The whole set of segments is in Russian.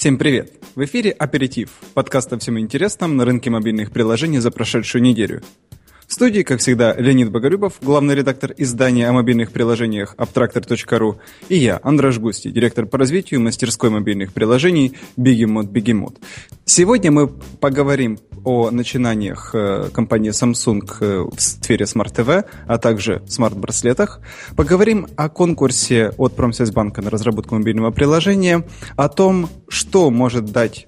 Всем привет! В эфире «Аперитив» – подкаст о всем интересном на рынке мобильных приложений за прошедшую неделю. Студии, как всегда, Леонид Боголюбов, главный редактор издания о мобильных приложениях Abtractor.ru, и я, Андраш Густи, директор по развитию мастерской мобильных приложений Бигемот Бигемот. Сегодня мы поговорим о начинаниях э, компании Samsung э, в сфере Smart TV, а также смарт-браслетах. Поговорим о конкурсе от Промсвязьбанка на разработку мобильного приложения, о том, что может дать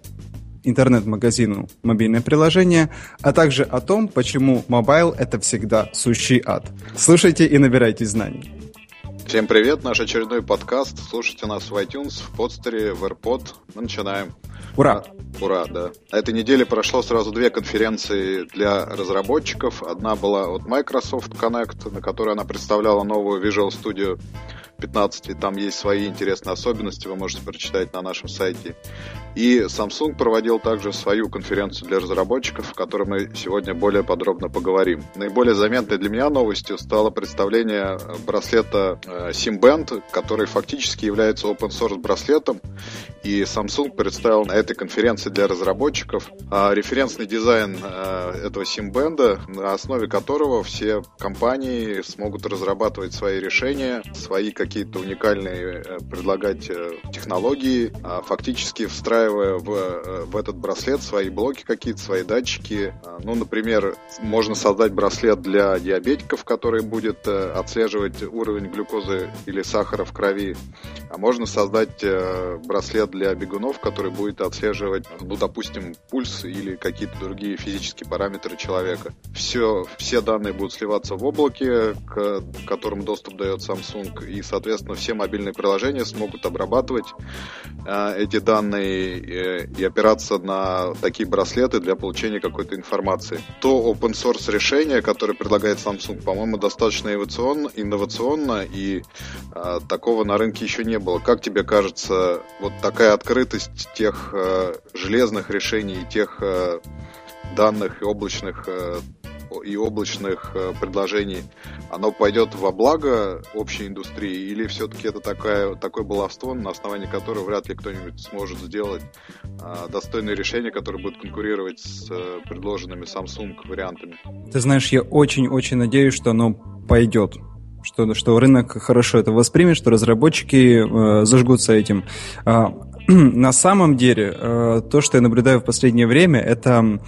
интернет-магазину мобильное приложение, а также о том, почему mobile — это всегда сущий ад. Слушайте и набирайте знаний. Всем привет, наш очередной подкаст. Слушайте нас в iTunes, вПодстере, в AirPod. Мы начинаем. Ура! А, ура, да. На этой неделе прошло сразу две конференции для разработчиков. Одна была от Microsoft Connect, на которой она представляла новую Visual Studio 15, и там есть свои интересные особенности, вы можете прочитать на нашем сайте. И Samsung проводил также свою конференцию для разработчиков, о которой мы сегодня более подробно поговорим. Наиболее заметной для меня новостью стало представление браслета э, SimBand, который фактически является open source браслетом. И Samsung представил на этой конференции для разработчиков а, референсный дизайн э, этого SimBand, на основе которого все компании смогут разрабатывать свои решения, свои какие-то уникальные э, предлагать технологии, а фактически встраивая в, э, в этот браслет свои блоки какие-то, свои датчики. А, ну, например, можно создать браслет для диабетиков, который будет э, отслеживать уровень глюкозы или сахара в крови. А можно создать э, браслет для бегунов, который будет отслеживать, ну, допустим, пульс или какие-то другие физические параметры человека. Все, все данные будут сливаться в облаке, к которым доступ дает Samsung, и, соответственно, все мобильные приложения смогут обрабатывать эти данные Э, и опираться на такие браслеты для получения какой-то информации. То open source решение, которое предлагает Samsung, по-моему, достаточно инновационно, инновационно и э, такого на рынке еще не было. Как тебе кажется, вот такая открытость тех э, железных решений, тех э, данных и облачных э, и облачных э, предложений, оно пойдет во благо общей индустрии или все-таки это такая, такое баловство, на основании которого вряд ли кто-нибудь сможет сделать а, достойное решение, которое будет конкурировать с э, предложенными Samsung вариантами? Ты знаешь, я очень-очень надеюсь, что оно пойдет что, что рынок хорошо это воспримет, что разработчики э, зажгутся этим. Э, на самом деле, э, то, что я наблюдаю в последнее время, это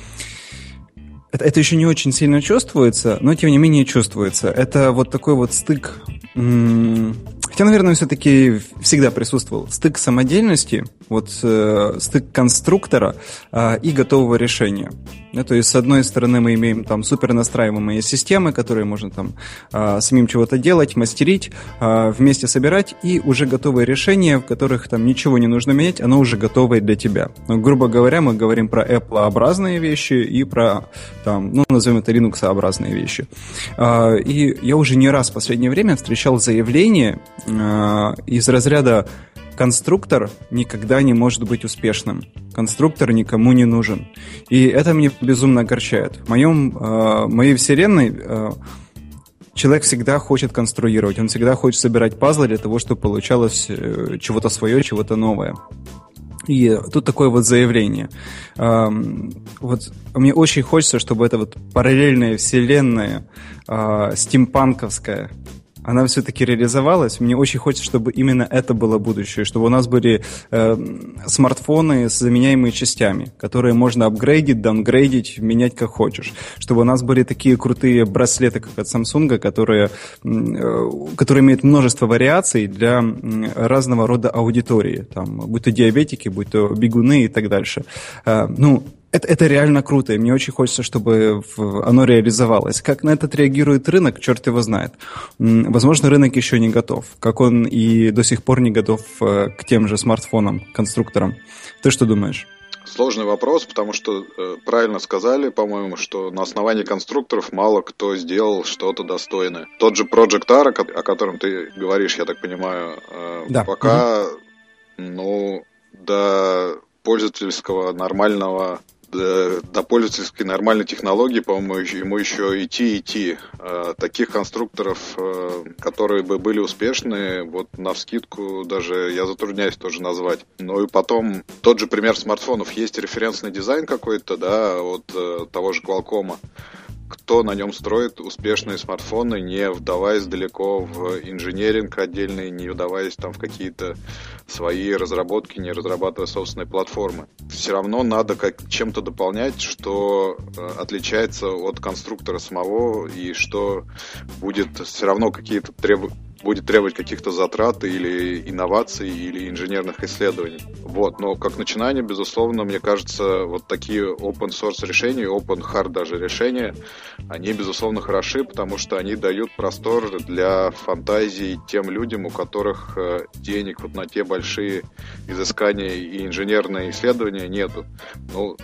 это, это еще не очень сильно чувствуется, но тем не менее чувствуется. Это вот такой вот стык, хотя, наверное, все-таки всегда присутствовал, стык самодельности, вот э, стык конструктора э, и готового решения. Да, то есть, с одной стороны, мы имеем там супер настраиваемые системы, которые можно там э, самим чего-то делать, мастерить, э, вместе собирать, и уже готовые решения, в которых там ничего не нужно менять, оно уже готовое для тебя. Но, грубо говоря, мы говорим про Apple-образные вещи и про, там, ну, назовем это Linux-образные вещи. Э, и я уже не раз в последнее время встречал заявления э, из разряда конструктор никогда не может быть успешным. Конструктор никому не нужен. И это мне безумно огорчает. В моем, э, моей вселенной э, человек всегда хочет конструировать, он всегда хочет собирать пазлы для того, чтобы получалось э, чего-то свое, чего-то новое. И тут такое вот заявление. Вот мне очень хочется, чтобы эта вот параллельная вселенная, стимпанковская, она все-таки реализовалась. Мне очень хочется, чтобы именно это было будущее, чтобы у нас были э, смартфоны с заменяемыми частями, которые можно апгрейдить, даунгрейдить, менять как хочешь. Чтобы у нас были такие крутые браслеты, как от Samsung, которые, э, которые имеют множество вариаций для разного рода аудитории. Там, будь то диабетики, будь то бегуны и так дальше. Э, ну, это, это реально круто, и мне очень хочется, чтобы оно реализовалось. Как на это реагирует рынок, черт его знает. Возможно, рынок еще не готов, как он и до сих пор не готов э, к тем же смартфонам, конструкторам. Ты что думаешь? Сложный вопрос, потому что э, правильно сказали, по-моему, что на основании конструкторов мало кто сделал что-то достойное. Тот же Project R, о котором ты говоришь, я так понимаю, э, да. пока, угу. ну, до пользовательского нормального до, до пользовательской нормальной технологии, по-моему, ему еще идти идти. А, таких конструкторов, а, которые бы были успешны, вот на вскидку даже я затрудняюсь тоже назвать. Ну и потом тот же пример смартфонов. Есть референсный дизайн какой-то, да, от э, того же Qualcomm кто на нем строит успешные смартфоны, не вдаваясь далеко в инженеринг отдельный, не вдаваясь там в какие-то свои разработки, не разрабатывая собственные платформы. Все равно надо как чем-то дополнять, что э, отличается от конструктора самого и что будет все равно какие-то требования будет требовать каких-то затрат или инноваций, или инженерных исследований. Вот, но как начинание, безусловно, мне кажется, вот такие open source решения, open hard даже решения, они, безусловно, хороши, потому что они дают простор для фантазии тем людям, у которых э, денег вот на те большие изыскания и инженерные исследования нету. Ну,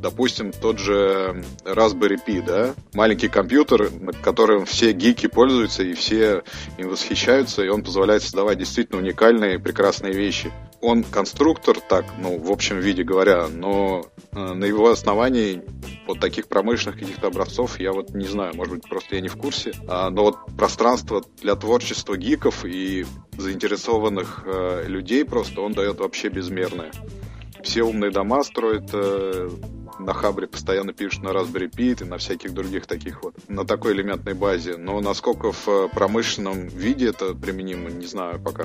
допустим, тот же Raspberry Pi, да, маленький компьютер, которым все гики пользуются и все им восхищаются, и он позволяет создавать действительно уникальные прекрасные вещи. Он конструктор, так, ну, в общем виде говоря, но э, на его основании вот таких промышленных каких-то образцов я вот не знаю, может быть, просто я не в курсе, а, но вот пространство для творчества гиков и заинтересованных э, людей просто он дает вообще безмерное. Все умные дома строят э, на Хабре, постоянно пишут на Raspberry Pi и на всяких других таких вот, на такой элементной базе. Но насколько в э, промышленном виде это применимо, не знаю пока.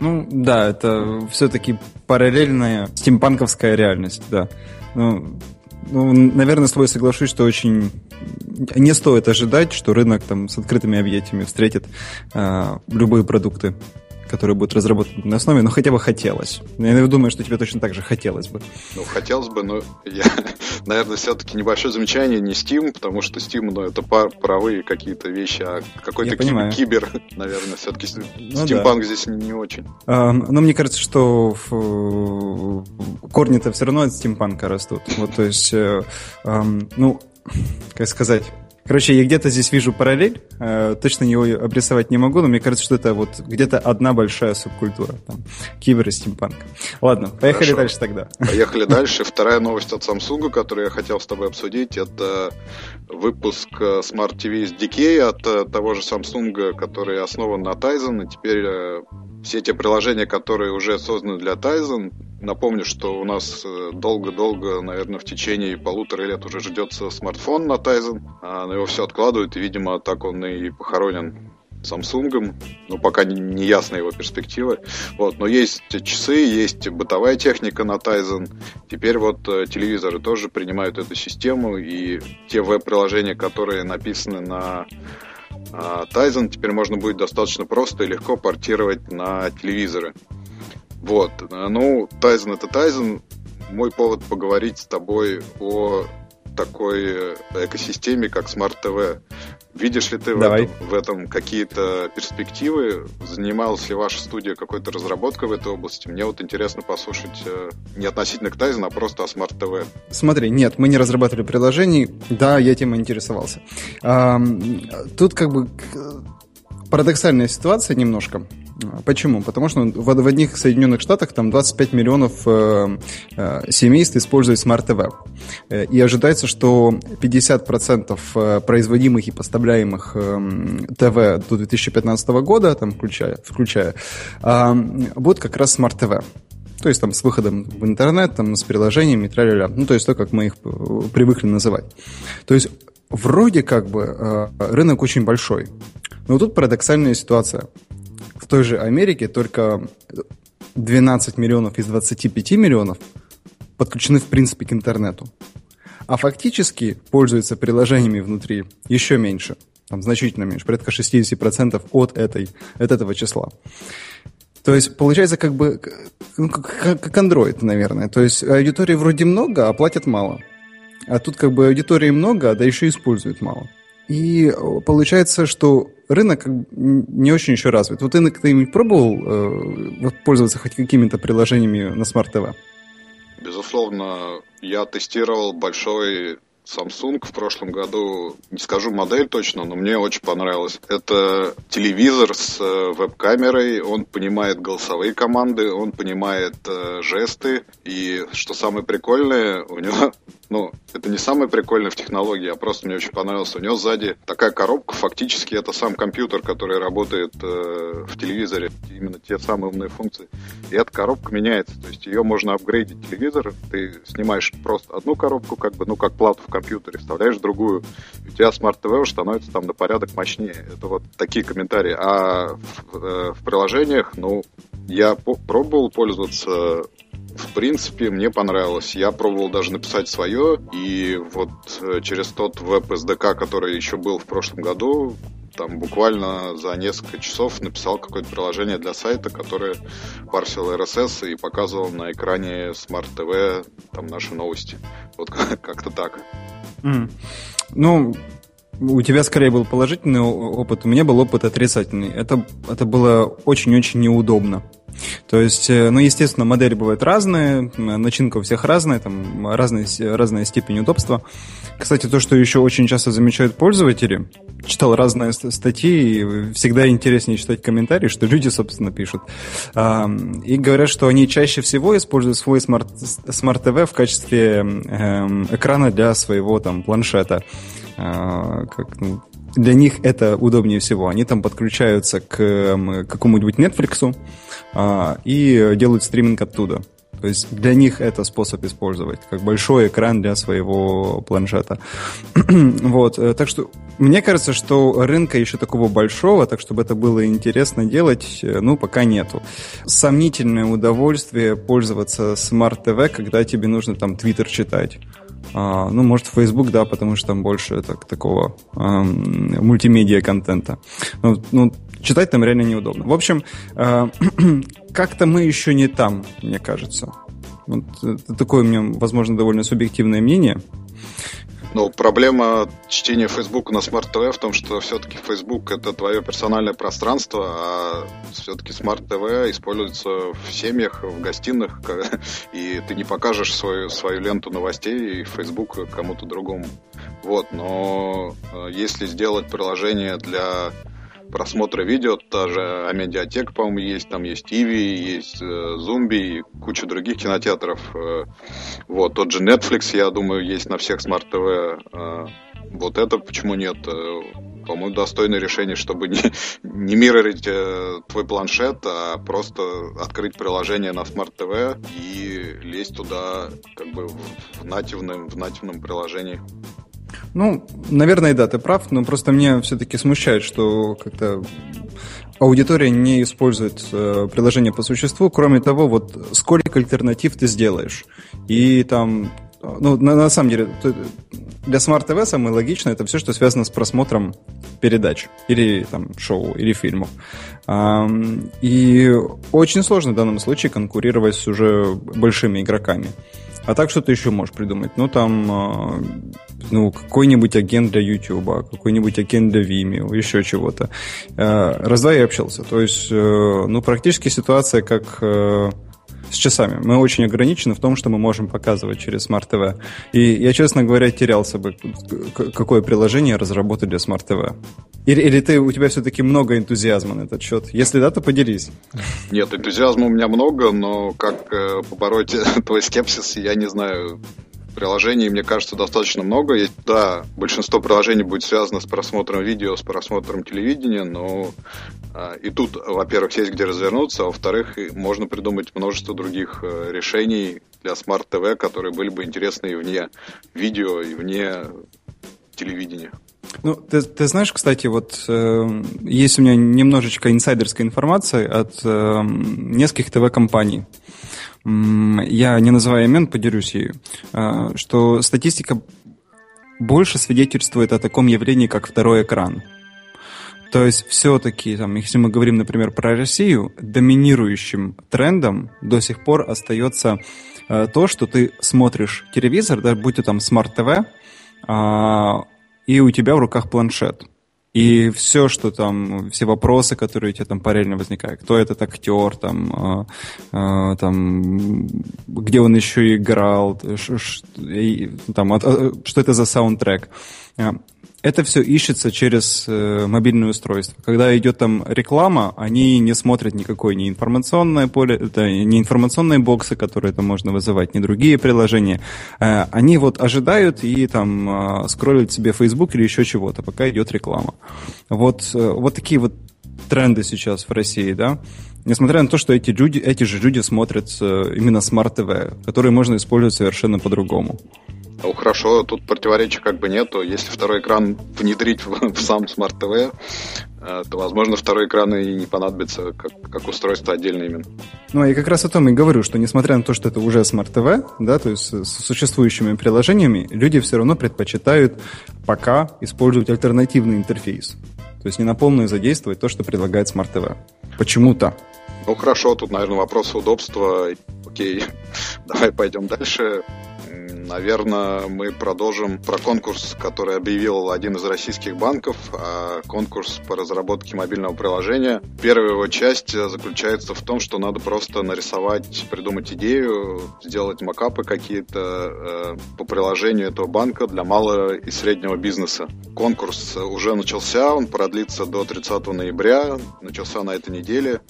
Ну, да, это все-таки параллельная стимпанковская реальность, да. Ну, ну, наверное, с тобой соглашусь, что очень не стоит ожидать, что рынок там с открытыми объятиями встретит э, любые продукты который будет разработан на основе, но хотя бы хотелось. Я думаю, что тебе точно так же хотелось бы. Ну, хотелось бы, но я, наверное, все-таки небольшое замечание не Steam, потому что Steam, ну, это пар, паровые какие-то вещи, а какой-то кибер, кибер, наверное, все-таки ну, Steampunk да. здесь не, не очень. А, но мне кажется, что в, корни-то все равно от стимпанка растут. Вот, то есть, э, э, ну, как сказать Короче, я где-то здесь вижу параллель, э, точно его обрисовать не могу, но мне кажется, что это вот где-то одна большая субкультура, там, кибер и стимпанк. Ладно, поехали Хорошо. дальше тогда. Поехали дальше. Вторая новость от Samsung, которую я хотел с тобой обсудить, это выпуск э, Smart TV с Decay от э, того же Samsung, который основан на Tizen, и теперь все те приложения, которые уже созданы для Tizen, напомню, что у нас долго-долго, наверное, в течение полутора лет уже ждется смартфон на Tizen, а, его все откладывают, и, видимо, так он и похоронен Samsung, ну, пока не, не ясна его перспективы. Вот, но есть часы, есть бытовая техника на Tizen. Теперь вот э, телевизоры тоже принимают эту систему, и те веб-приложения, которые написаны на э, Tizen, теперь можно будет достаточно просто и легко портировать на телевизоры. Вот, ну, Tizen это Tizen. Мой повод поговорить с тобой о такой э, экосистеме, как Smart TV. Видишь ли ты в этом, в этом какие-то перспективы? Занималась ли ваша студия какой-то разработкой в этой области? Мне вот интересно послушать э, не относительно к Tizen, а просто о Smart TV. Смотри, нет, мы не разрабатывали приложений. Да, я этим интересовался. Тут как бы парадоксальная ситуация немножко. Почему? Потому что в, в одних Соединенных Штатах там 25 миллионов э, э, семейств используют TV. Э, и ожидается, что 50% э, производимых и поставляемых э, ТВ до 2015 года, там, включая, включая э, будут как раз TV. То есть там с выходом в интернет, там, с приложениями, тра Ну, то есть то, как мы их э, привыкли называть. То есть вроде как бы э, рынок очень большой. Но тут парадоксальная ситуация в той же Америке только 12 миллионов из 25 миллионов подключены в принципе к интернету. А фактически пользуются приложениями внутри еще меньше, там значительно меньше, порядка 60% от, этой, от этого числа. То есть получается как бы ну, как, Android, наверное. То есть аудитории вроде много, а платят мало. А тут как бы аудитории много, да еще используют мало. И получается, что рынок не очень еще развит. Вот ты когда-нибудь пробовал э, пользоваться хоть какими-то приложениями на Smart TV? Безусловно, я тестировал большой Samsung в прошлом году, не скажу модель точно, но мне очень понравилось. Это телевизор с э, веб-камерой, он понимает голосовые команды, он понимает э, жесты, и что самое прикольное, у него ну, это не самое прикольное в технологии, а просто мне очень понравилось. У него сзади такая коробка, фактически это сам компьютер, который работает э, в телевизоре, именно те самые умные функции. И эта коробка меняется, то есть ее можно апгрейдить телевизор, ты снимаешь просто одну коробку, как бы, ну, как плату в компьютере, вставляешь другую, у тебя смарт ТВ уже становится там на порядок мощнее. Это вот такие комментарии. А в, э, в приложениях, ну, я пробовал пользоваться в принципе, мне понравилось. Я пробовал даже написать свое, и вот э, через тот веб-SDK, который еще был в прошлом году, там буквально за несколько часов написал какое-то приложение для сайта, которое парсил RSS и показывал на экране Smart TV там наши новости. Вот как-то так. Mm. Ну, у тебя скорее был положительный опыт, у меня был опыт отрицательный. Это, это было очень-очень неудобно. То есть, э, ну, естественно, модели бывают разные, начинка у всех разная, там разная, разная степень удобства. Кстати, то, что еще очень часто замечают пользователи, читал разные статьи, и всегда интереснее читать комментарии, что люди, собственно, пишут. И говорят, что они чаще всего используют свой смарт, смарт-ТВ в качестве эм, экрана для своего там планшета. А, как, ну, для них это удобнее всего. Они там подключаются к какому-нибудь Netflix а, и делают стриминг оттуда. То есть для них это способ использовать, как большой экран для своего планшета. вот, э, так что мне кажется, что рынка еще такого большого, так чтобы это было интересно делать, э, ну, пока нету. Сомнительное удовольствие пользоваться TV, когда тебе нужно там Twitter читать. А, ну, может, Facebook, да, потому что там больше так, такого эм, мультимедиа контента. Ну, ну, читать там реально неудобно. В общем, э, как-то мы еще не там, мне кажется. Вот это такое у меня, возможно, довольно субъективное мнение. Ну, проблема чтения Facebook на Smart TV в том, что все-таки Facebook это твое персональное пространство, а все-таки Smart TV используется в семьях, в гостиных, и ты не покажешь свою, свою ленту новостей в Facebook кому-то другому. Вот, но э, если сделать приложение для просмотра видео, та же Амедиатека, по-моему, есть, там есть ivi, есть э, Zoomby и куча других кинотеатров. Э, вот, тот же Netflix, я думаю, есть на всех смарт-ТВ. Э, вот это почему нет? По-моему, достойное решение, чтобы не, не мирорить э, твой планшет, а просто открыть приложение на TV и лезть туда как бы в нативном, в нативном приложении. Ну, наверное, да, ты прав, но просто меня все-таки смущает, что как-то аудитория не использует э, приложение по существу. Кроме того, вот сколько альтернатив ты сделаешь. И там, ну, на, на самом деле, для Smart TV самое логичное это все, что связано с просмотром передач или там шоу или фильмов. И очень сложно в данном случае конкурировать с уже большими игроками. А так что ты еще можешь придумать? Ну, там, а, ну, какой-нибудь агент для YouTube, какой-нибудь агент для Vimeo, еще чего-то. А, раз-два я общался. То есть, э, ну, практически ситуация как э, с часами. Мы очень ограничены в том, что мы можем показывать через Smart TV. И я, честно говоря, терялся бы, какое приложение разработать для Smart TV. Или, или ты, у тебя все-таки много энтузиазма на этот счет? Если да, то поделись. Нет, энтузиазма у меня много, но как э, побороть твой скепсис, я не знаю приложений, мне кажется, достаточно много. Да, большинство приложений будет связано с просмотром видео, с просмотром телевидения, но а, и тут, во-первых, есть где развернуться, а во-вторых, можно придумать множество других а, решений для TV, которые были бы интересны и вне видео, и вне телевидения. Ну, ты, ты знаешь, кстати, вот э, есть у меня немножечко инсайдерская информация от э, нескольких ТВ-компаний я не называя имен, поделюсь ею, а, что статистика больше свидетельствует о таком явлении, как второй экран. То есть все-таки, там, если мы говорим, например, про Россию, доминирующим трендом до сих пор остается э, то, что ты смотришь телевизор, да, будь то там смарт-ТВ, э, и у тебя в руках планшет. И все, что там, все вопросы, которые у тебя там параллельно возникают, кто этот актер, там, э, там где он еще играл, ш, ш, и, там, от, э, что это за саундтрек. Это все ищется через э, мобильное устройство. Когда идет там реклама, они не смотрят никакое не информационное поле, это не информационные боксы, которые там можно вызывать, не другие приложения. Э, они вот ожидают и там э, скроллят себе Facebook или еще чего-то, пока идет реклама. Вот, э, вот такие вот тренды сейчас в России, да. Несмотря на то, что эти люди, эти же люди смотрят э, именно TV, которые можно использовать совершенно по-другому. Ну, хорошо, тут противоречия как бы нету. Если второй экран внедрить в, в сам Smart TV, э, то, возможно, второй экран и не понадобится как, как устройство отдельно именно. Ну, я как раз о том и говорю, что несмотря на то, что это уже Smart TV, да, то есть с существующими приложениями, люди все равно предпочитают пока использовать альтернативный интерфейс. То есть не на полную задействовать то, что предлагает Smart TV. Почему-то. Ну хорошо, тут, наверное, вопрос удобства. Окей, давай пойдем дальше. Наверное, мы продолжим про конкурс, который объявил один из российских банков, а конкурс по разработке мобильного приложения. Первая его часть заключается в том, что надо просто нарисовать, придумать идею, сделать макапы какие-то э, по приложению этого банка для малого и среднего бизнеса. Конкурс уже начался, он продлится до 30 ноября, начался на этой неделе.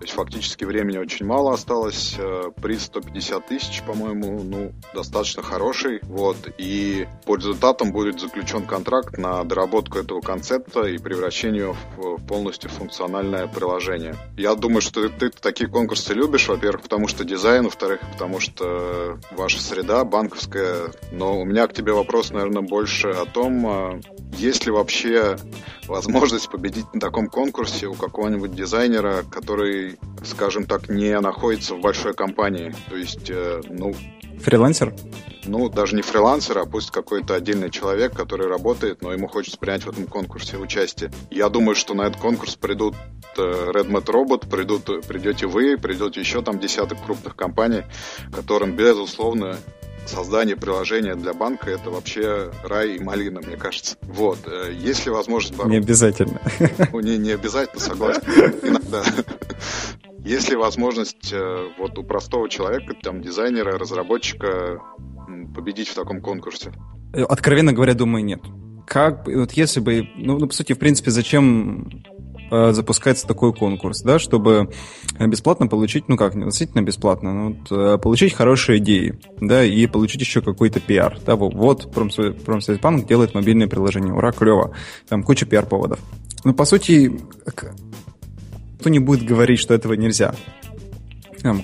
То есть фактически времени очень мало осталось. Э, приз 150 тысяч, по-моему, ну, достаточно хороший. Вот. И по результатам будет заключен контракт на доработку этого концепта и превращение в полностью функциональное приложение. Я думаю, что ты, ты такие конкурсы любишь, во-первых, потому что дизайн, во-вторых, потому что ваша среда банковская. Но у меня к тебе вопрос, наверное, больше о том, э, есть ли вообще возможность победить на таком конкурсе у какого-нибудь дизайнера, который, скажем так, не находится в большой компании. То есть, э, ну... Фрилансер? Ну, даже не фрилансер, а пусть какой-то отдельный человек, который работает, но ему хочется принять в этом конкурсе участие. Я думаю, что на этот конкурс придут э, Redmat Robot, придут, придете вы, придет еще там десяток крупных компаний, которым, безусловно, создание приложения для банка это вообще рай и малина, мне кажется. Вот. Э, если возможность... Не обязательно. Ну, не, не обязательно, согласен. Иногда. Есть ли возможность э, вот у простого человека, там, дизайнера, разработчика победить в таком конкурсе? Откровенно говоря, думаю, нет. Как, вот если бы, ну, ну, по сути, в принципе, зачем запускается такой конкурс, да, чтобы бесплатно получить, ну как, не относительно бесплатно, но вот, э, получить хорошие идеи, да, и получить еще какой-то пиар. Да, вот, вот Промсвязьбанк делает мобильное приложение, ура, клево, там куча пиар-поводов. Ну, по сути, кто не будет говорить, что этого нельзя.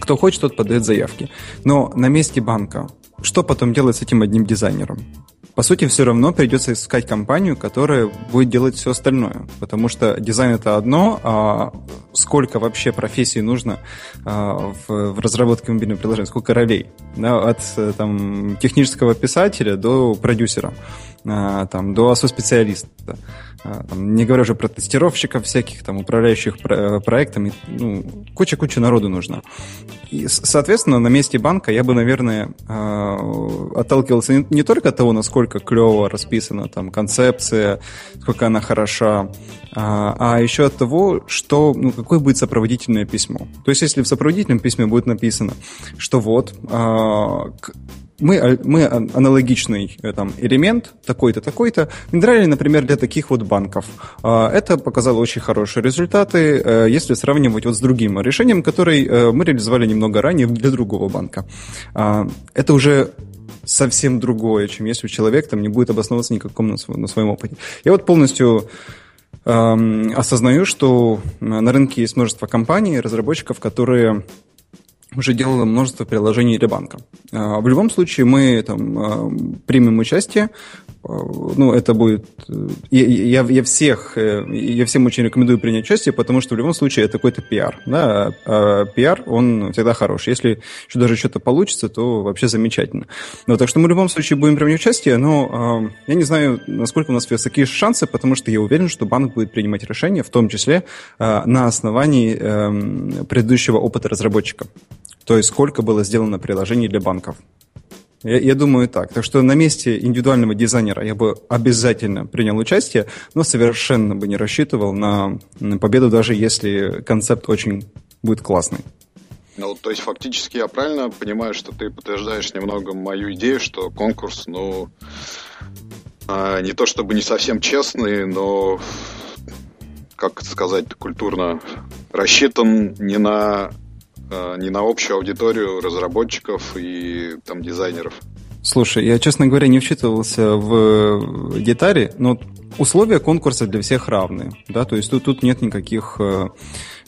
Кто хочет, тот подает заявки. Но на месте банка что потом делать с этим одним дизайнером? По сути, все равно придется искать компанию, которая будет делать все остальное. Потому что дизайн это одно, а сколько вообще профессий нужно а, в, разработке мобильного приложения, сколько ролей. Да, от там, технического писателя до продюсера, а, там, до специалиста. А, не говоря уже про тестировщиков всяких, там, управляющих про- проектами, ну, куча-куча народу нужна. И, соответственно, на месте банка я бы, наверное, э, отталкивался не, только от того, насколько клево расписана там концепция, сколько она хороша, а, а еще от того, что, ну, какое будет сопроводительное письмо. То есть, если в сопроводительном письме будет написано, что вот, э, мы, а, мы аналогичный э, там, элемент, такой-то, такой-то, внедряли, например, для таких вот банков. А, это показало очень хорошие результаты, э, если сравнивать вот с другим решением, которое э, мы реализовали немного ранее для другого банка. А, это уже совсем другое, чем если человек там не будет обосновываться никаком на, своем, на своем опыте. Я вот полностью эм, осознаю, что на рынке есть множество компаний, разработчиков, которые уже делала множество приложений для банка. А, в любом случае мы там а, примем участие, ну, это будет... Я, я, всех, э, я всем очень рекомендую принять участие, потому что в любом случае это какой-то пиар. Да? А пиар, он всегда хорош. Если еще даже что-то получится, то вообще замечательно. Ну, так что мы в любом случае будем принимать участие, но я не знаю, насколько у нас высокие шансы, потому что я уверен, что банк будет принимать решения, в том числе на основании эм, предыдущего опыта разработчика. То есть сколько было сделано приложений для банков. Я, я думаю так. Так что на месте индивидуального дизайнера я бы обязательно принял участие, но совершенно бы не рассчитывал на, на победу, даже если концепт очень будет классный. Ну, то есть фактически я правильно понимаю, что ты подтверждаешь немного мою идею, что конкурс, ну, а, не то чтобы не совсем честный, но, как сказать культурно, рассчитан не на, не на общую аудиторию разработчиков и там дизайнеров. Слушай, я, честно говоря, не вчитывался в детали, но условия конкурса для всех равны, да, то есть тут, тут нет никаких э,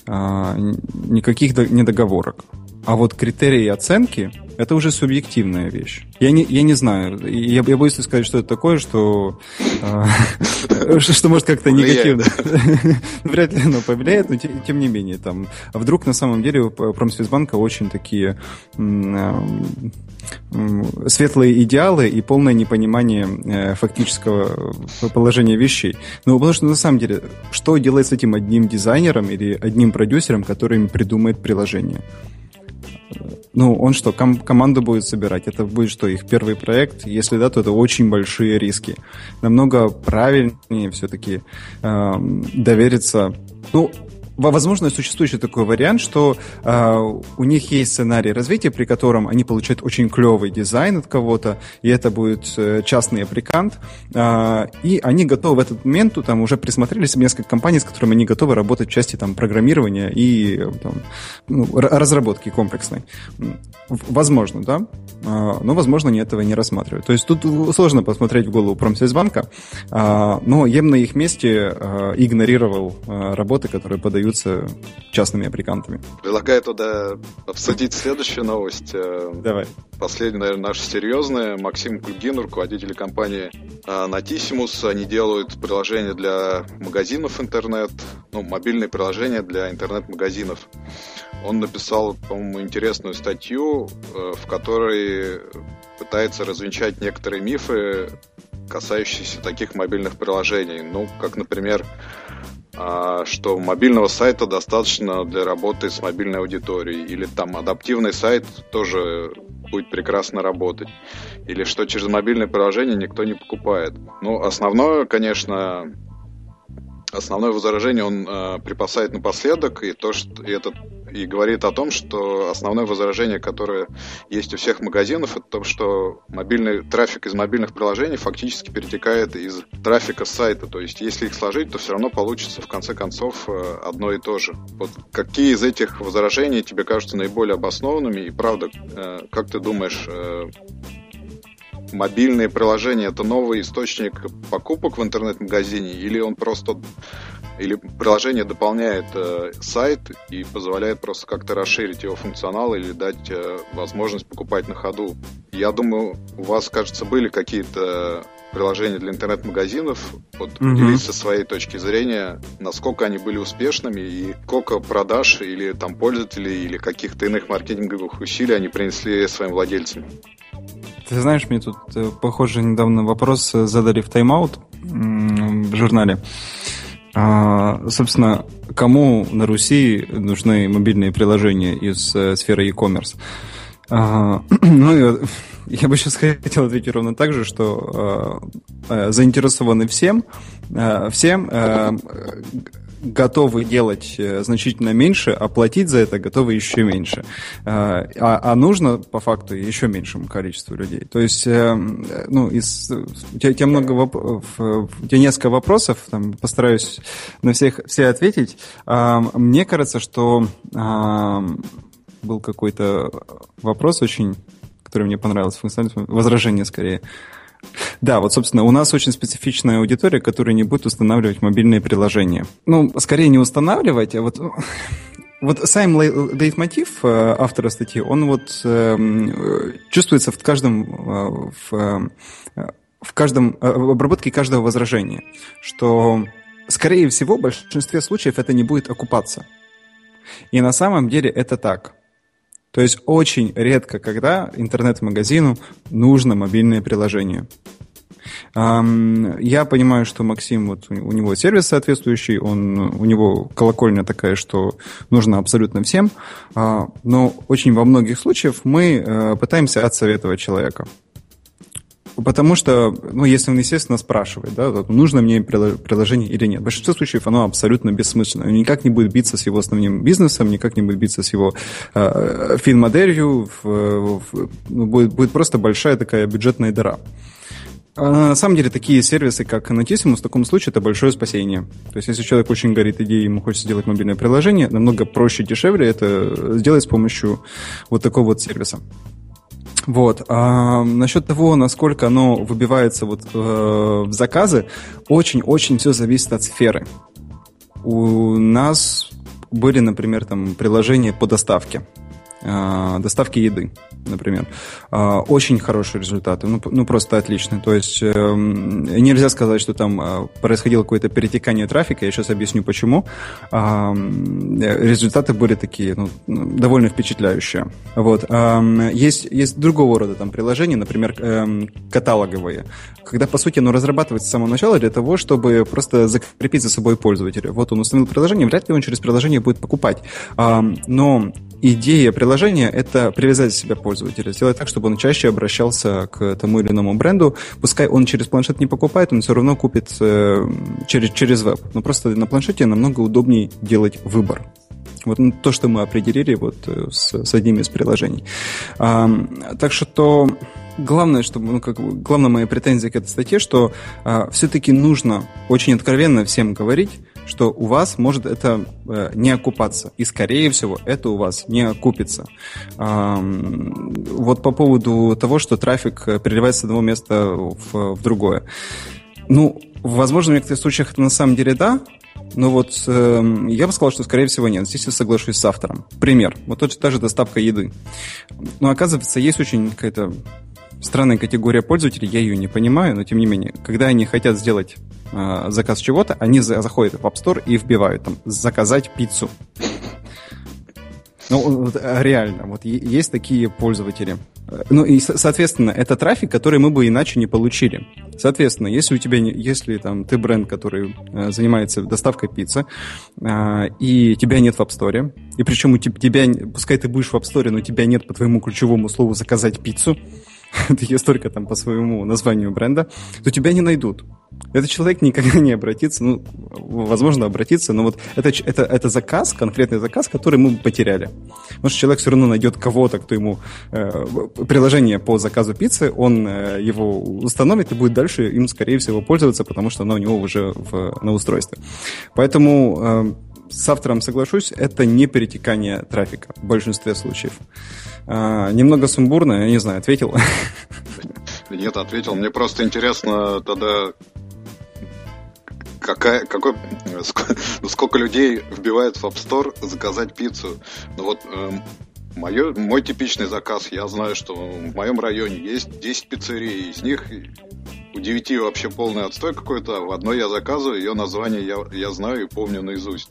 никаких недоговорок. А вот критерии оценки – это уже субъективная вещь. Я не, я не знаю. Я, я боюсь сказать, что это такое, что, э, что может как-то негативно. Вряд ли оно повлияет, но тем, не менее. Там, а вдруг на самом деле у Промсвязьбанка очень такие э, светлые идеалы и полное непонимание э, фактического положения вещей. Ну, потому что на самом деле, что делать с этим одним дизайнером или одним продюсером, который придумает приложение? Ну, он что, ком- команду будет собирать? Это будет что, их первый проект? Если да, то это очень большие риски. Намного правильнее все-таки э, довериться. Ну, возможно, существует такой вариант, что э, у них есть сценарий развития, при котором они получают очень клевый дизайн от кого-то, и это будет э, частный аппликант, э, и они готовы в этот момент, там уже присмотрелись несколько компаний, с которыми они готовы работать в части там, программирования и там, ну, разработки комплексной. Возможно, да, э, но, возможно, они этого не рассматривают. То есть тут сложно посмотреть в голову Промсвязьбанка, э, но я бы на их месте э, игнорировал э, работы, которые подают продаются частными аппликантами. Предлагаю туда обсудить следующую новость. Э, Давай. Последняя, наверное, наша серьезная. Максим Кульгин, руководитель компании Natissimus. Они делают приложение для магазинов интернет, ну, мобильные приложения для интернет-магазинов. Он написал, по-моему, интересную статью, э, в которой пытается развенчать некоторые мифы, касающиеся таких мобильных приложений. Ну, как, например, что мобильного сайта достаточно для работы с мобильной аудиторией, или там адаптивный сайт тоже будет прекрасно работать, или что через мобильное приложение никто не покупает. Ну, основное, конечно, основное возражение он э, припасает напоследок, и то, что и это и говорит о том, что основное возражение, которое есть у всех магазинов, это то, что мобильный трафик из мобильных приложений фактически перетекает из трафика сайта. То есть, если их сложить, то все равно получится в конце концов э, одно и то же. Вот какие из этих возражений тебе кажутся наиболее обоснованными? И правда, э, как ты думаешь, э, мобильные приложения это новый источник покупок в интернет-магазине или он просто или приложение дополняет э, сайт и позволяет просто как-то расширить его функционал или дать э, возможность покупать на ходу. Я думаю, у вас, кажется, были какие-то приложения для интернет-магазинов. Вот mm-hmm. поделитесь со своей точки зрения, насколько они были успешными и сколько продаж или там пользователей или каких-то иных маркетинговых усилий они принесли своим владельцам. Ты знаешь, мне тут, э, похоже, недавно вопрос задали в тайм-аут в журнале. А, собственно, кому на Руси нужны мобильные приложения из э, сферы e-commerce? А, ну, я, я бы сейчас хотел ответить ровно так же, что э, заинтересованы всем, э, всем э, готовы делать э, значительно меньше, а платить за это готовы еще меньше. Э, а, а нужно, по факту, еще меньшему количеству людей. То есть, э, ну, из, у, тебя, у тебя много воп... у тебя несколько вопросов, там, постараюсь на всех все ответить. Мне кажется, что был какой-то вопрос очень, который мне понравился, возражение скорее. Да, вот, собственно, у нас очень специфичная аудитория, которая не будет устанавливать мобильные приложения. Ну, скорее не устанавливать, а вот вот сам лейтмотив э, автора статьи, он вот э, чувствуется в каждом, э, в, в каждом, в обработке каждого возражения, что, скорее всего, в большинстве случаев это не будет окупаться. И на самом деле это так. То есть очень редко, когда интернет-магазину нужно мобильное приложение. Я понимаю, что Максим, вот у него сервис соответствующий, он, у него колокольня такая, что нужно абсолютно всем, а, но очень во многих случаях мы э, пытаемся отсоветовать человека. Потому что, ну, если он, естественно, спрашивает, да, нужно мне приложение или нет. В большинстве случаев оно абсолютно бессмысленно. Он никак не будет биться с его основным бизнесом, никак не будет биться с его э, фин-моделью. Ну, будет, будет просто большая такая бюджетная дыра. А на самом деле такие сервисы, как Notissimo, в таком случае это большое спасение. То есть если человек очень горит идеей, ему хочется сделать мобильное приложение, намного проще и дешевле это сделать с помощью вот такого вот сервиса. Вот. А насчет того, насколько оно выбивается вот э, в заказы, очень-очень все зависит от сферы. У нас были, например, там приложения по доставке, э, доставке еды например, а, очень хорошие результаты, ну, ну просто отличные. То есть эм, нельзя сказать, что там а, происходило какое-то перетекание трафика, я сейчас объясню почему. А, результаты были такие, ну, довольно впечатляющие. Вот. Есть, есть другого рода там приложения, например, эм, каталоговые, когда, по сути, оно разрабатывается с самого начала для того, чтобы просто закрепить за собой пользователя. Вот он установил приложение, вряд ли он через приложение будет покупать. Но идея приложения — это привязать себя пользователя, сделать так, чтобы он чаще обращался к тому или иному бренду. Пускай он через планшет не покупает, он все равно купит э, через, через веб. Но просто на планшете намного удобнее делать выбор. Вот ну, то, что мы определили вот э, с, с одним из приложений. А, так что главное, чтобы, ну, как, главная моя претензия к этой статье, что а, все-таки нужно очень откровенно всем говорить, что у вас может это э, не окупаться. И, скорее всего, это у вас не окупится. А, вот по поводу того, что трафик переливается с одного места в, в другое. Ну, возможно, в некоторых случаях это на самом деле да, но вот э, я бы сказал, что, скорее всего, нет. Здесь я соглашусь с автором. Пример. Вот тот, та же доставка еды. Но, оказывается, есть очень какая-то странная категория пользователей, я ее не понимаю, но тем не менее, когда они хотят сделать э, заказ чего-то, они за, заходят в App Store и вбивают там «заказать пиццу». Ну, вот, реально, вот есть такие пользователи. Ну и, соответственно, это трафик, который мы бы иначе не получили. Соответственно, если у тебя, если там ты бренд, который э, занимается доставкой пиццы, э, и тебя нет в App Store, и причем у тебя, пускай ты будешь в App Store, но тебя нет по твоему ключевому слову заказать пиццу, есть только там по своему названию бренда, то тебя не найдут. Этот человек никогда не обратится, ну, возможно, обратиться, но вот это, это, это заказ, конкретный заказ, который мы потеряли. Потому что человек все равно найдет кого-то, кто ему э, приложение по заказу пиццы, он э, его установит и будет дальше им, скорее всего, пользоваться, потому что оно у него уже в, на устройстве. Поэтому э, с автором соглашусь, это не перетекание трафика в большинстве случаев. А, немного сумбурно, я не знаю, ответил? Нет, ответил. Мне просто интересно тогда, какая, какой, ну, сколько людей вбивает в App Store заказать пиццу. Ну вот э, мое, мой типичный заказ, я знаю, что в моем районе есть 10 пиццерий, из них у 9 вообще полный отстой какой-то, в одной я заказываю, ее название я, я знаю и помню наизусть.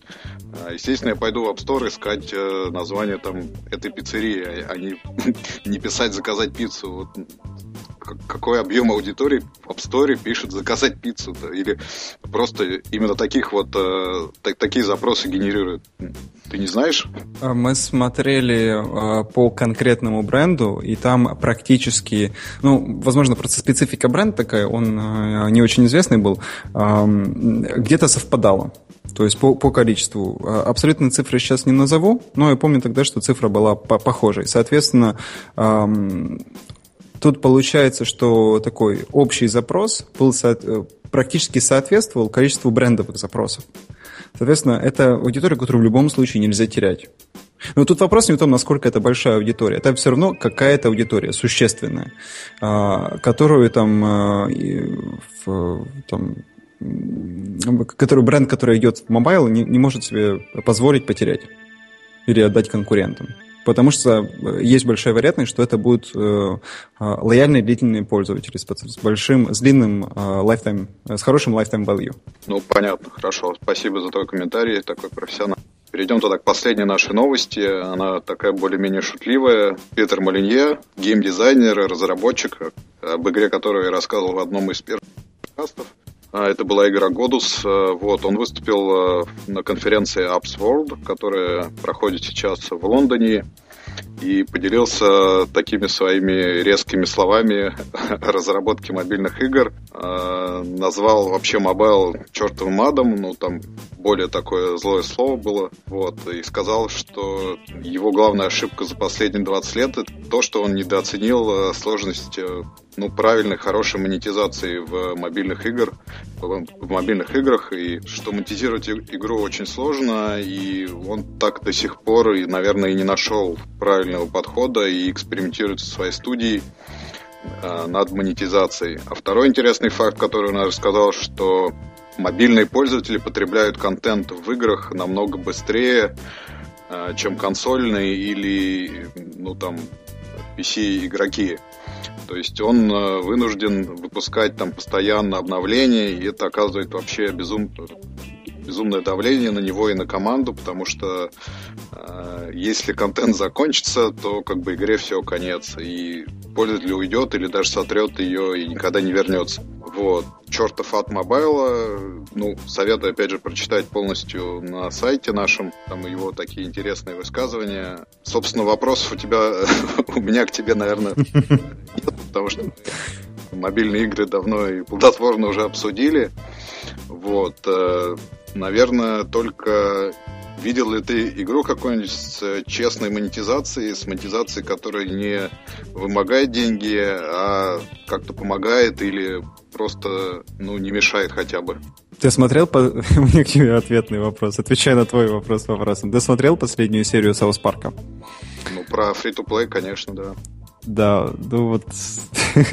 А, естественно, я пойду в App Store искать э, название там этой пиццерии, а не, не писать заказать пиццу. Вот какой объем аудитории в App Store пишет заказать пиццу, да, или просто именно таких вот э, так, такие запросы генерирует. Ты не знаешь? А, мы смотрели э, по конкретному бренду, и там практически, ну, возможно, просто специфика бренда такая, он э, не очень известный был, э, где-то совпадало. То есть по, по количеству. А, абсолютные цифры сейчас не назову, но я помню тогда, что цифра была по похожей. Соответственно, эм, Тут получается, что такой общий запрос был со- э, практически соответствовал количеству брендовых запросов. Соответственно, это аудитория, которую в любом случае нельзя терять. Но тут вопрос не в том, насколько это большая аудитория. Это все равно какая-то аудитория существенная, а, которую там, а, там который бренд, который идет в mobile, не, не может себе позволить потерять или отдать конкурентам потому что э, есть большая вероятность, что это будут э, э, лояльные длительные пользователи с, большим, с длинным lifetime, с хорошим lifetime value. Ну, понятно, хорошо. Спасибо за твой комментарий, такой профессионал. Перейдем тогда к последней нашей новости. Она такая более-менее шутливая. Питер Малинье, геймдизайнер, разработчик, об игре которой я рассказывал в одном из первых подкастов. А, это была игра Годус. Вот, он выступил на конференции Apps World, которая проходит сейчас в Лондоне и поделился такими своими резкими словами о разработке мобильных игр. Э, назвал вообще mobile чертовым адом, ну там более такое злое слово было, вот, и сказал, что его главная ошибка за последние 20 лет это то, что он недооценил э, сложность э, ну, правильной, хорошей монетизации в мобильных игр, в мобильных играх, и что монетизировать игру очень сложно, и он так до сих пор, и, наверное, и не нашел правильного подхода и экспериментирует со своей студией э, над монетизацией. А второй интересный факт, который он рассказал, что мобильные пользователи потребляют контент в играх намного быстрее, э, чем консольные или, ну, там, PC-игроки. То есть он э, вынужден выпускать там постоянно обновления, и это оказывает вообще безум... безумное давление на него и на команду, потому что э, если контент закончится, то как бы игре все конец, и пользователь уйдет или даже сотрет ее и никогда не вернется. Вот. Чертов от мобайла. Ну, советую, опять же, прочитать полностью на сайте нашем. Там его такие интересные высказывания. Собственно, вопросов у тебя, у меня к тебе, наверное, нет, потому что мобильные игры давно и плодотворно уже обсудили. Вот. Наверное, только Видел ли ты игру какую-нибудь с честной монетизацией, с монетизацией, которая не вымогает деньги, а как-то помогает или просто ну, не мешает хотя бы? Ты смотрел, по... у меня к тебе ответный вопрос, отвечая на твой вопрос вопросом. Ты смотрел последнюю серию Саус Парка? Ну, про free-to-play, конечно, да. Да, ну вот...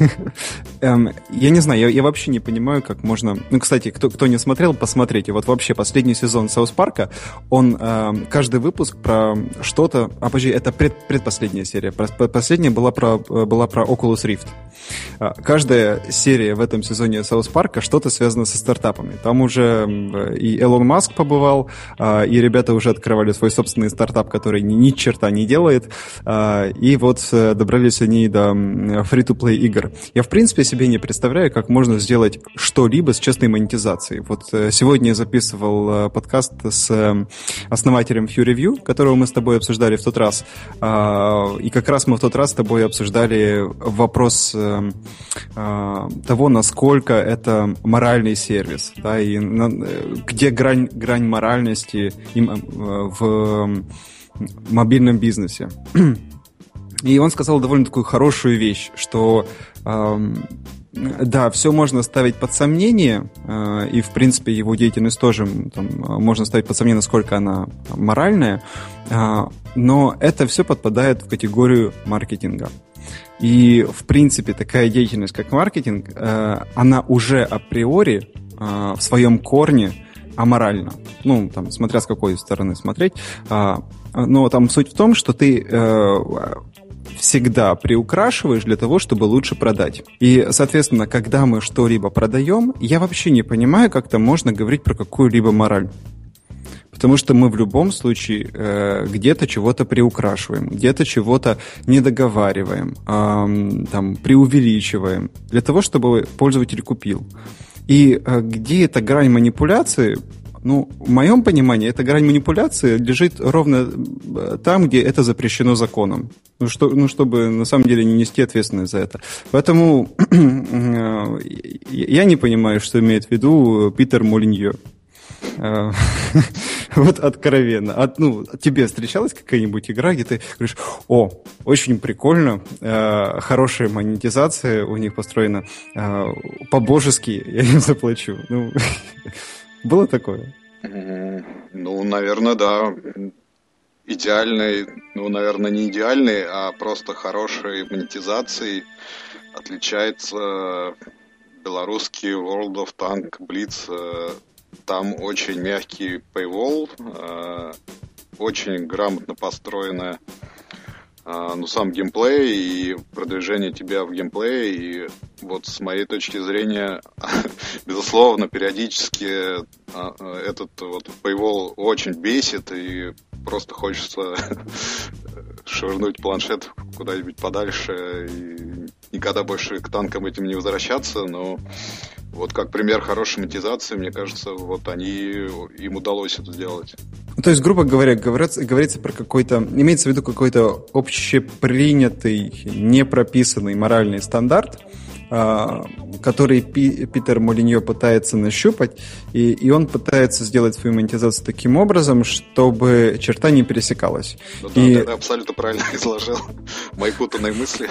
эм, я не знаю, я, я вообще не понимаю, как можно... Ну, кстати, кто, кто не смотрел, посмотрите. Вот вообще последний сезон South Park а, он эм, каждый выпуск про что-то... А, подожди, это пред, предпоследняя серия. Последняя была про, была про Oculus Rift. А, каждая серия в этом сезоне South Park а что-то связано со стартапами. Там уже и Элон Маск побывал, а, и ребята уже открывали свой собственный стартап, который ни, ни черта не делает. А, и вот э, добрались они до free-to-play игр. Я, в принципе, себе не представляю, как можно сделать что-либо с честной монетизацией. Вот э, сегодня я записывал э, подкаст с основателем Fury View, которого мы с тобой обсуждали в тот раз. И как раз мы в тот раз с тобой обсуждали вопрос э, того, насколько это моральный сервис, да, и на, где грань, грань моральности э, в мобильном бизнесе. И он сказал довольно такую хорошую вещь, что э, да, все можно ставить под сомнение, э, и, в принципе, его деятельность тоже там, можно ставить под сомнение, насколько она моральная, э, но это все подпадает в категорию маркетинга. И, в принципе, такая деятельность, как маркетинг, э, она уже априори э, в своем корне аморальна. Ну, там, смотря с какой стороны смотреть. А, но там суть в том, что ты э, всегда приукрашиваешь для того, чтобы лучше продать. И, соответственно, когда мы что-либо продаем, я вообще не понимаю, как там можно говорить про какую-либо мораль. Потому что мы в любом случае э, где-то чего-то приукрашиваем, где-то чего-то недоговариваем, э, там, преувеличиваем, для того, чтобы пользователь купил. И э, где эта грань манипуляции, ну, в моем понимании, эта грань манипуляции лежит ровно э, там, где это запрещено законом. Ну, что, ну, чтобы на самом деле не нести ответственность за это. Поэтому э, я не понимаю, что имеет в виду Питер Молиньо. Э, вот откровенно. От, ну, тебе встречалась какая-нибудь игра, где ты говоришь, о, очень прикольно, э, хорошая монетизация у них построена, э, по-божески я им заплачу. Ну, было такое? Ну, наверное, да. Идеальный, ну, наверное, не идеальный, а просто хорошей монетизацией отличается белорусский World of Tank Blitz там очень мягкий paywall, э, очень грамотно построенная э, ну, сам геймплей и продвижение тебя в геймплее. И вот с моей точки зрения, безусловно, периодически э, этот вот paywall очень бесит и просто хочется швырнуть планшет куда-нибудь подальше и никогда больше к танкам этим не возвращаться, но Вот как пример хорошей монетизации, мне кажется, вот они, им удалось это сделать. Ну, то есть, грубо говоря, говорится, говорится про какой-то, имеется в виду какой-то общепринятый, не прописанный моральный стандарт, а, который Пи, Питер Молиньо пытается нащупать, и, и он пытается сделать свою монетизацию таким образом, чтобы черта не пересекалась. Ну, да, и... ты абсолютно правильно изложил мои путанные мысли.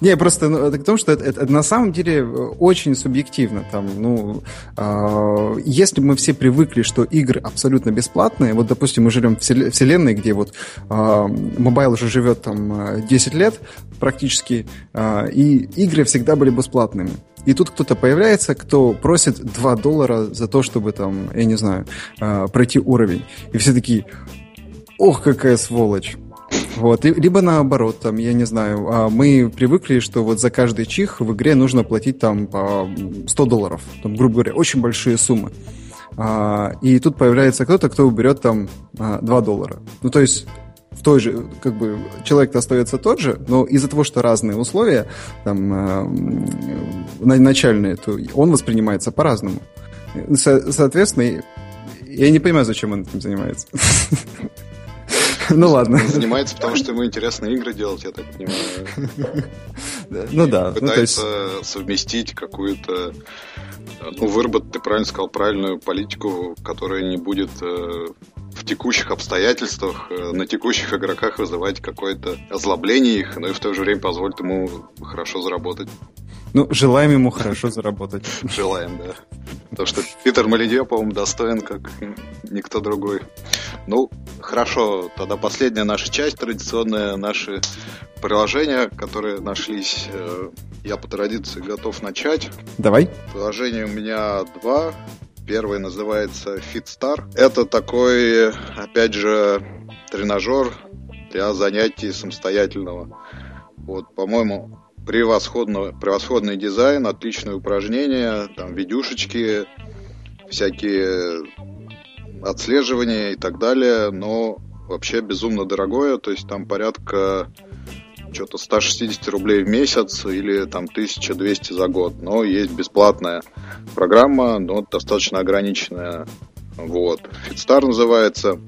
Не, просто ну, это к тому, что это, это, на самом деле э, очень субъективно. Там, ну, э, если мы все привыкли, что игры абсолютно бесплатные, вот, допустим, мы живем в вселенной, где вот э, mobile уже живет там 10 лет практически, э, и игры всегда были бесплатными. И тут кто-то появляется, кто просит 2 доллара за то, чтобы там, я не знаю, э, пройти уровень. И все такие, ох, какая сволочь. Вот, либо наоборот, там, я не знаю, а мы привыкли, что вот за каждый чих в игре нужно платить там по 100 долларов, там, грубо говоря, очень большие суммы. А, и тут появляется кто-то, кто уберет там 2 а, доллара. Ну, то есть в той же, как бы, человек-то остается тот же, но из-за того, что разные условия, там, начальные, то он воспринимается по-разному. Со- соответственно, я не понимаю, зачем он этим занимается. Ну ладно. занимается, потому что ему интересно игры делать, я так понимаю. Ну да. Ну, пытается совместить какую-то ну, выработать, ты правильно сказал, правильную политику, которая не будет э, в текущих обстоятельствах, э, на текущих игроках вызывать какое-то озлобление их, но и в то же время позволит ему хорошо заработать. Ну, желаем ему хорошо заработать. Желаем, да. Потому что Питер Малидье, по-моему, достоин, как никто другой. Ну, хорошо, тогда последняя наша часть, традиционная наши приложения, которые нашлись. Э, я по традиции готов начать. Давай. Приложений у меня два. Первый называется FitStar. Это такой, опять же, тренажер для занятий самостоятельного. Вот, по-моему, превосходно, превосходный дизайн, отличные упражнения, там видюшечки, всякие отслеживания и так далее, но вообще безумно дорогое, то есть там порядка что-то 160 рублей в месяц или там 1200 за год, но есть бесплатная программа, но достаточно ограниченная. Вот. Fitstar называется.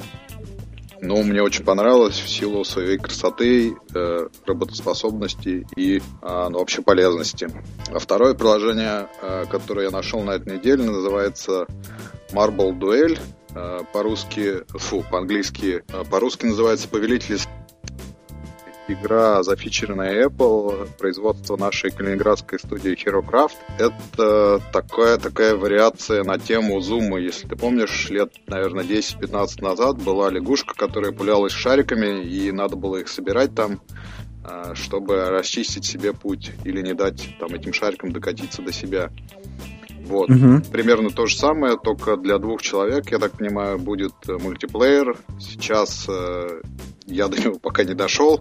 Ну, мне очень понравилось в силу своей красоты, э, работоспособности и э, ну, вообще полезности. А второе приложение, э, которое я нашел на этой неделе, называется Marble Duel. Э, по-русски, фу, по-английски, э, по-русски называется Повелитель игра, зафичеренная Apple, производство нашей калининградской студии HeroCraft. Это такая, такая вариация на тему зума. Если ты помнишь, лет, наверное, 10-15 назад была лягушка, которая пулялась шариками, и надо было их собирать там, а, чтобы расчистить себе путь или не дать там этим шарикам докатиться до себя. Вот. Угу. Примерно то же самое, только для двух человек, я так понимаю, будет э, мультиплеер. Сейчас э, я до него пока не дошел,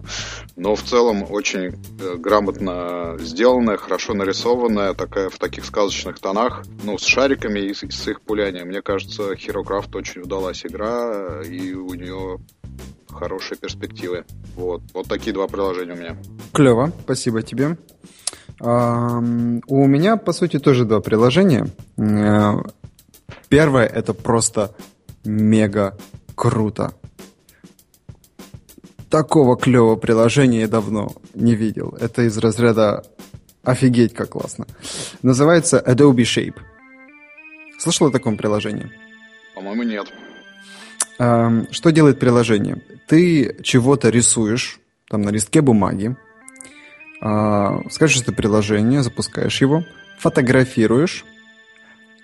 но в целом очень э, грамотно сделанная, хорошо нарисованная, такая в таких сказочных тонах, ну, с шариками и с, с их пулянием. Мне кажется, Hero Craft очень удалась игра, и у нее хорошие перспективы. Вот. Вот такие два приложения у меня. Клево, спасибо тебе. У меня, по сути, тоже два приложения. Э, первое — это просто мега круто. Такого клевого приложения я давно не видел. Это из разряда офигеть как классно. Называется Adobe Shape. Слышал о таком приложении? По-моему, нет. Что делает приложение? Ты чего-то рисуешь, там на листке бумаги, а, скачиваешь это приложение, запускаешь его, фотографируешь,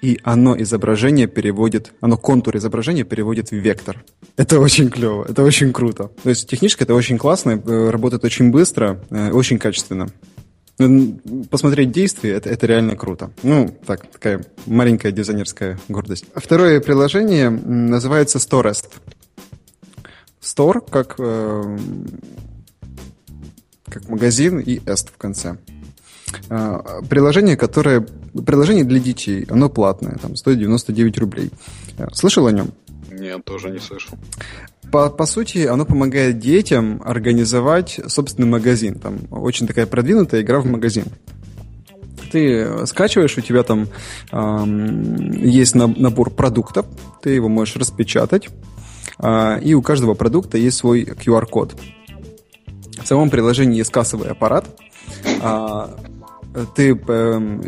и оно изображение переводит, оно контур изображения переводит в вектор. Это очень клево, это очень круто. То есть технически это очень классно, э, работает очень быстро, э, очень качественно. Ну, посмотреть действия это, это реально круто. Ну, так, такая маленькая дизайнерская гордость. Второе приложение называется Storest. Store, как э, как магазин и est в конце. А, приложение, которое... Приложение для детей, оно платное, там, стоит 99 рублей. А, слышал о нем? Нет, тоже не слышал. По, по сути, оно помогает детям организовать собственный магазин. Там очень такая продвинутая игра в магазин. Ты скачиваешь, у тебя там э, есть набор продуктов, ты его можешь распечатать, э, и у каждого продукта есть свой QR-код. В самом приложении есть кассовый аппарат, э, ты, эм,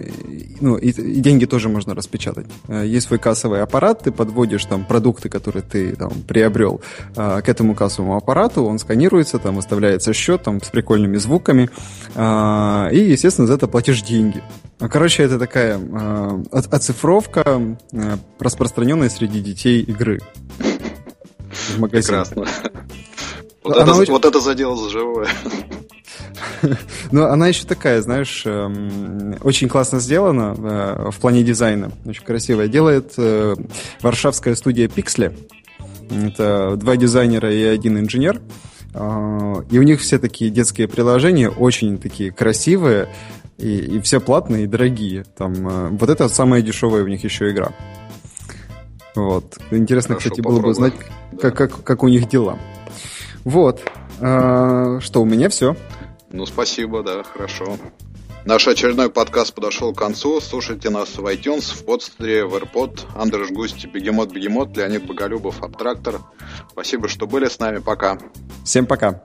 ну, и, и деньги тоже можно распечатать. Э, есть свой кассовый аппарат, ты подводишь там продукты, которые ты там приобрел э, к этому кассовому аппарату, он сканируется, там выставляется счет там с прикольными звуками, э, и, естественно, за это платишь деньги. Короче, это такая оцифровка, распространенная среди детей игры. В магазине. Прекрасно. Вот, это, очень... вот это задело за живое. Но она еще такая, знаешь, эм, очень классно сделана э, в плане дизайна. Очень красивая. Делает э, варшавская студия Pixel. Это два дизайнера и один инженер. Э, и у них все такие детские приложения, очень такие красивые, и, и все платные и дорогие. Там, вот это самая дешевая у них еще игра. Вот. Интересно, Хорошо, кстати, было бы знать, да. как, как, как у них дела. Вот. А, что, у меня все. Ну, спасибо, да, хорошо. Наш очередной подкаст подошел к концу. Слушайте нас в iTunes, в подстре, в AirPod. Андрей Густи, Бегемот, Бегемот, Леонид Боголюбов, Абтрактор. Спасибо, что были с нами. Пока. Всем пока.